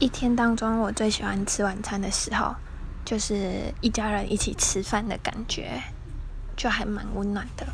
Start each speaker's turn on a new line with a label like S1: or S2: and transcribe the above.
S1: 一天当中我最喜欢吃晚餐的时候就是一家人一起吃饭的感觉就还蛮温暖的。